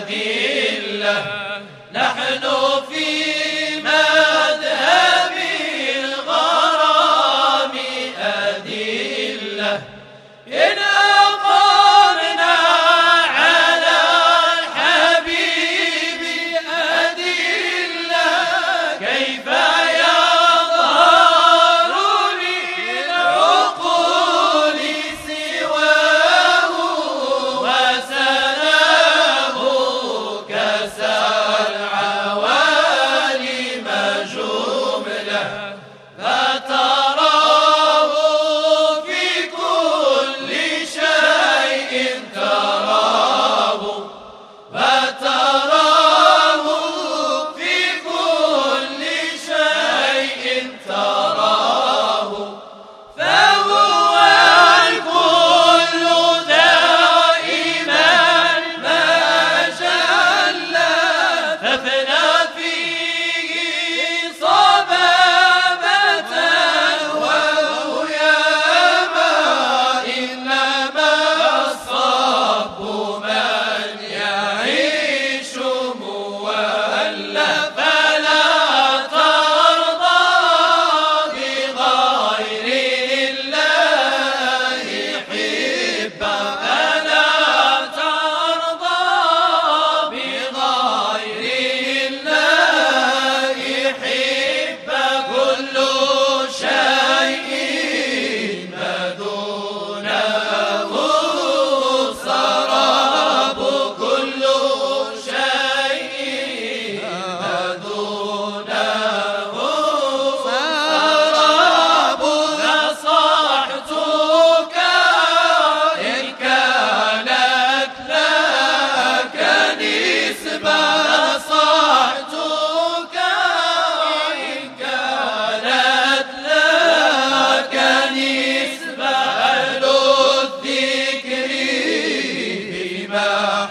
هدي نحن في ليلة فات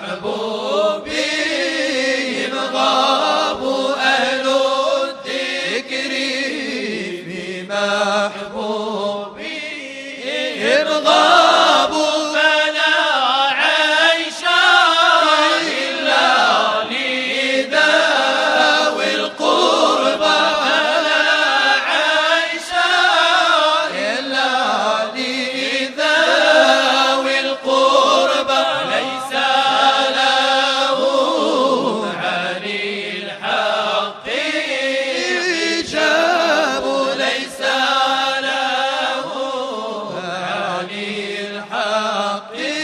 محبوبي غابوا أهل الذكر في محبوبي up in